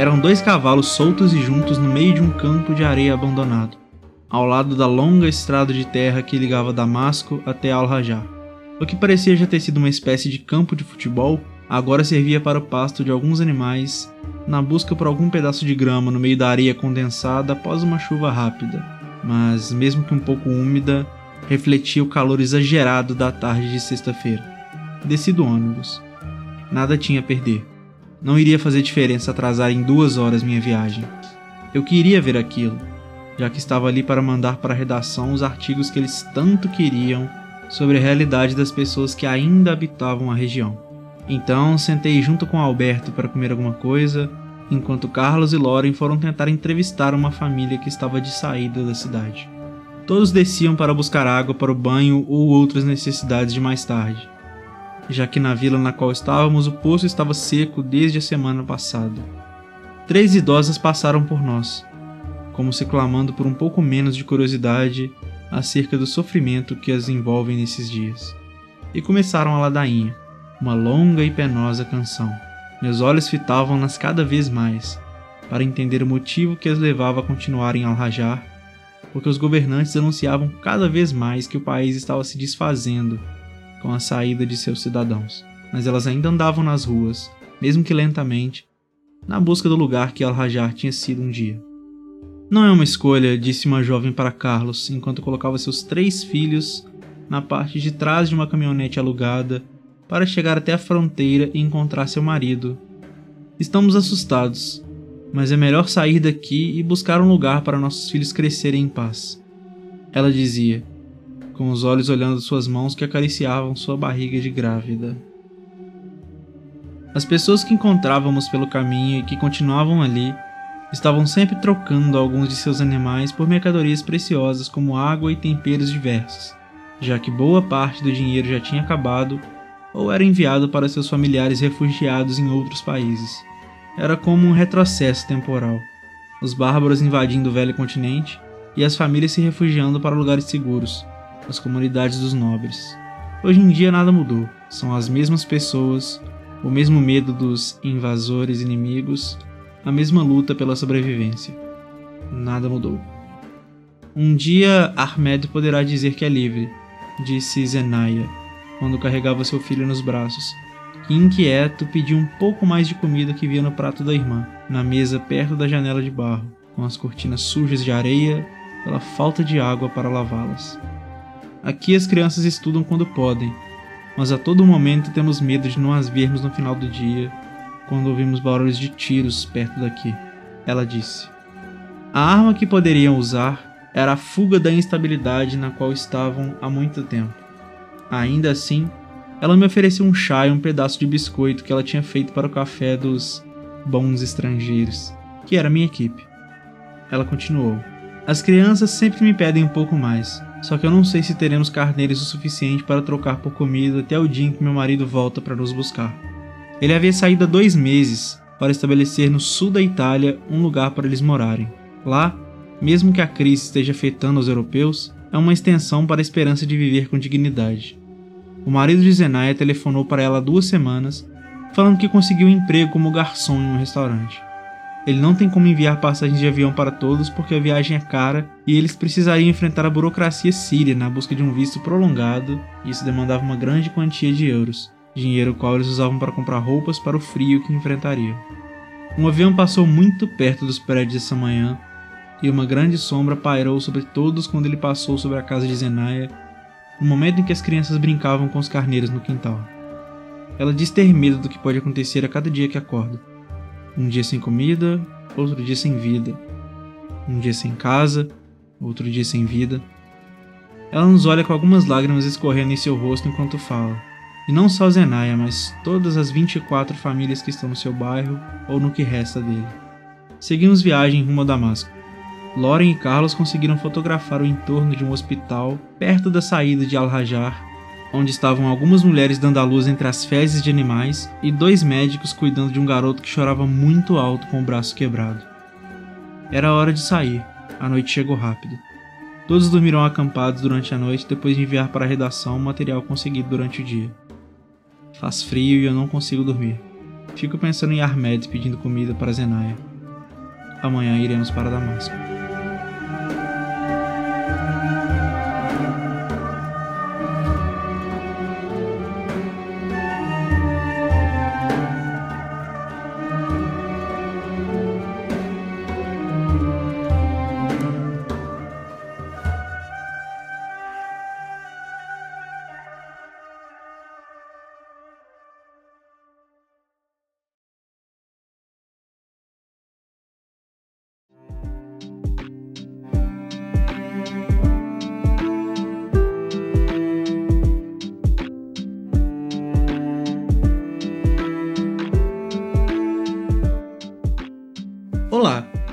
Eram dois cavalos soltos e juntos no meio de um campo de areia abandonado, ao lado da longa estrada de terra que ligava Damasco até Al-Rajá. O que parecia já ter sido uma espécie de campo de futebol, agora servia para o pasto de alguns animais, na busca por algum pedaço de grama no meio da areia condensada após uma chuva rápida, mas mesmo que um pouco úmida, refletia o calor exagerado da tarde de sexta-feira. Desci do ônibus. Nada tinha a perder. Não iria fazer diferença atrasar em duas horas minha viagem. Eu queria ver aquilo, já que estava ali para mandar para a redação os artigos que eles tanto queriam sobre a realidade das pessoas que ainda habitavam a região. Então sentei junto com Alberto para comer alguma coisa, enquanto Carlos e Loren foram tentar entrevistar uma família que estava de saída da cidade. Todos desciam para buscar água para o banho ou outras necessidades de mais tarde já que na vila na qual estávamos o poço estava seco desde a semana passada. Três idosas passaram por nós, como se clamando por um pouco menos de curiosidade acerca do sofrimento que as envolve nesses dias. E começaram a ladainha, uma longa e penosa canção. Meus olhos fitavam-nas cada vez mais, para entender o motivo que as levava a continuarem a alrajar, porque os governantes anunciavam cada vez mais que o país estava se desfazendo com a saída de seus cidadãos, mas elas ainda andavam nas ruas, mesmo que lentamente, na busca do lugar que Al-Rajar tinha sido um dia. Não é uma escolha, disse uma jovem para Carlos enquanto colocava seus três filhos na parte de trás de uma caminhonete alugada para chegar até a fronteira e encontrar seu marido. Estamos assustados, mas é melhor sair daqui e buscar um lugar para nossos filhos crescerem em paz. Ela dizia, com os olhos olhando suas mãos que acariciavam sua barriga de grávida. As pessoas que encontrávamos pelo caminho e que continuavam ali estavam sempre trocando alguns de seus animais por mercadorias preciosas como água e temperos diversos, já que boa parte do dinheiro já tinha acabado ou era enviado para seus familiares refugiados em outros países. Era como um retrocesso temporal, os bárbaros invadindo o velho continente e as famílias se refugiando para lugares seguros, as comunidades dos nobres. Hoje em dia nada mudou, são as mesmas pessoas, o mesmo medo dos invasores inimigos, a mesma luta pela sobrevivência. Nada mudou. Um dia Ahmed poderá dizer que é livre, disse Zenaya, quando carregava seu filho nos braços, que inquieto pediu um pouco mais de comida que via no prato da irmã, na mesa perto da janela de barro, com as cortinas sujas de areia pela falta de água para lavá-las. Aqui as crianças estudam quando podem, mas a todo momento temos medo de não as vermos no final do dia, quando ouvimos barulhos de tiros perto daqui. Ela disse. A arma que poderiam usar era a fuga da instabilidade na qual estavam há muito tempo. Ainda assim, ela me ofereceu um chá e um pedaço de biscoito que ela tinha feito para o café dos bons estrangeiros, que era minha equipe. Ela continuou. As crianças sempre me pedem um pouco mais, só que eu não sei se teremos carneiros o suficiente para trocar por comida até o dia em que meu marido volta para nos buscar. Ele havia saído há dois meses para estabelecer no sul da Itália um lugar para eles morarem. Lá, mesmo que a crise esteja afetando os europeus, é uma extensão para a esperança de viver com dignidade. O marido de Zenaya telefonou para ela há duas semanas, falando que conseguiu um emprego como garçom em um restaurante. Ele não tem como enviar passagens de avião para todos porque a viagem é cara e eles precisariam enfrentar a burocracia síria na busca de um visto prolongado, e isso demandava uma grande quantia de euros, dinheiro qual eles usavam para comprar roupas para o frio que enfrentariam. Um avião passou muito perto dos prédios essa manhã e uma grande sombra pairou sobre todos quando ele passou sobre a casa de Zenaya, no momento em que as crianças brincavam com os carneiros no quintal. Ela diz ter medo do que pode acontecer a cada dia que acorda um dia sem comida, outro dia sem vida. Um dia sem casa, outro dia sem vida. Ela nos olha com algumas lágrimas escorrendo em seu rosto enquanto fala. E não só Zenaia, mas todas as 24 famílias que estão no seu bairro ou no que resta dele. Seguimos viagem rumo a Damasco. Loren e Carlos conseguiram fotografar o entorno de um hospital perto da saída de Al-Hajar, onde estavam algumas mulheres dando à luz entre as fezes de animais e dois médicos cuidando de um garoto que chorava muito alto com o braço quebrado. Era hora de sair, a noite chegou rápido. Todos dormiram acampados durante a noite depois de enviar para a redação o material conseguido durante o dia. Faz frio e eu não consigo dormir. Fico pensando em Ahmed pedindo comida para Zenaya. Amanhã iremos para Damasco.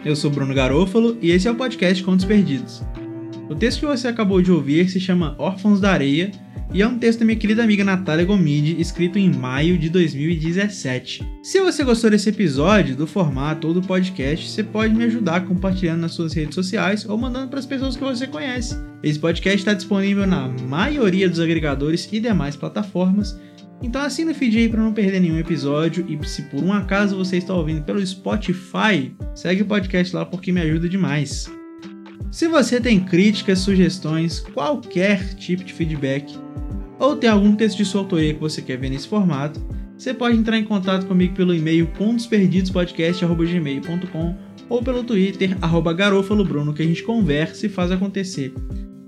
Eu sou Bruno Garofalo e esse é o podcast Contos Perdidos. O texto que você acabou de ouvir se chama Órfãos da Areia e é um texto da minha querida amiga Natália Gomide, escrito em maio de 2017. Se você gostou desse episódio, do formato ou do podcast, você pode me ajudar compartilhando nas suas redes sociais ou mandando para as pessoas que você conhece. Esse podcast está disponível na maioria dos agregadores e demais plataformas então assina o feed aí para não perder nenhum episódio e se por um acaso você está ouvindo pelo Spotify, segue o podcast lá porque me ajuda demais. Se você tem críticas, sugestões, qualquer tipo de feedback, ou tem algum texto de sua autoria que você quer ver nesse formato, você pode entrar em contato comigo pelo e-mail pontosperdidospodcast.gmail.com ou pelo Twitter, garofalobruno, que a gente conversa e faz acontecer.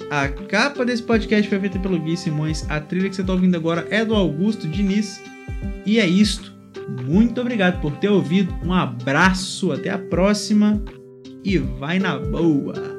A capa desse podcast foi feita pelo Gui Simões. A trilha que você está ouvindo agora é do Augusto Diniz. E é isto. Muito obrigado por ter ouvido. Um abraço, até a próxima e vai na boa!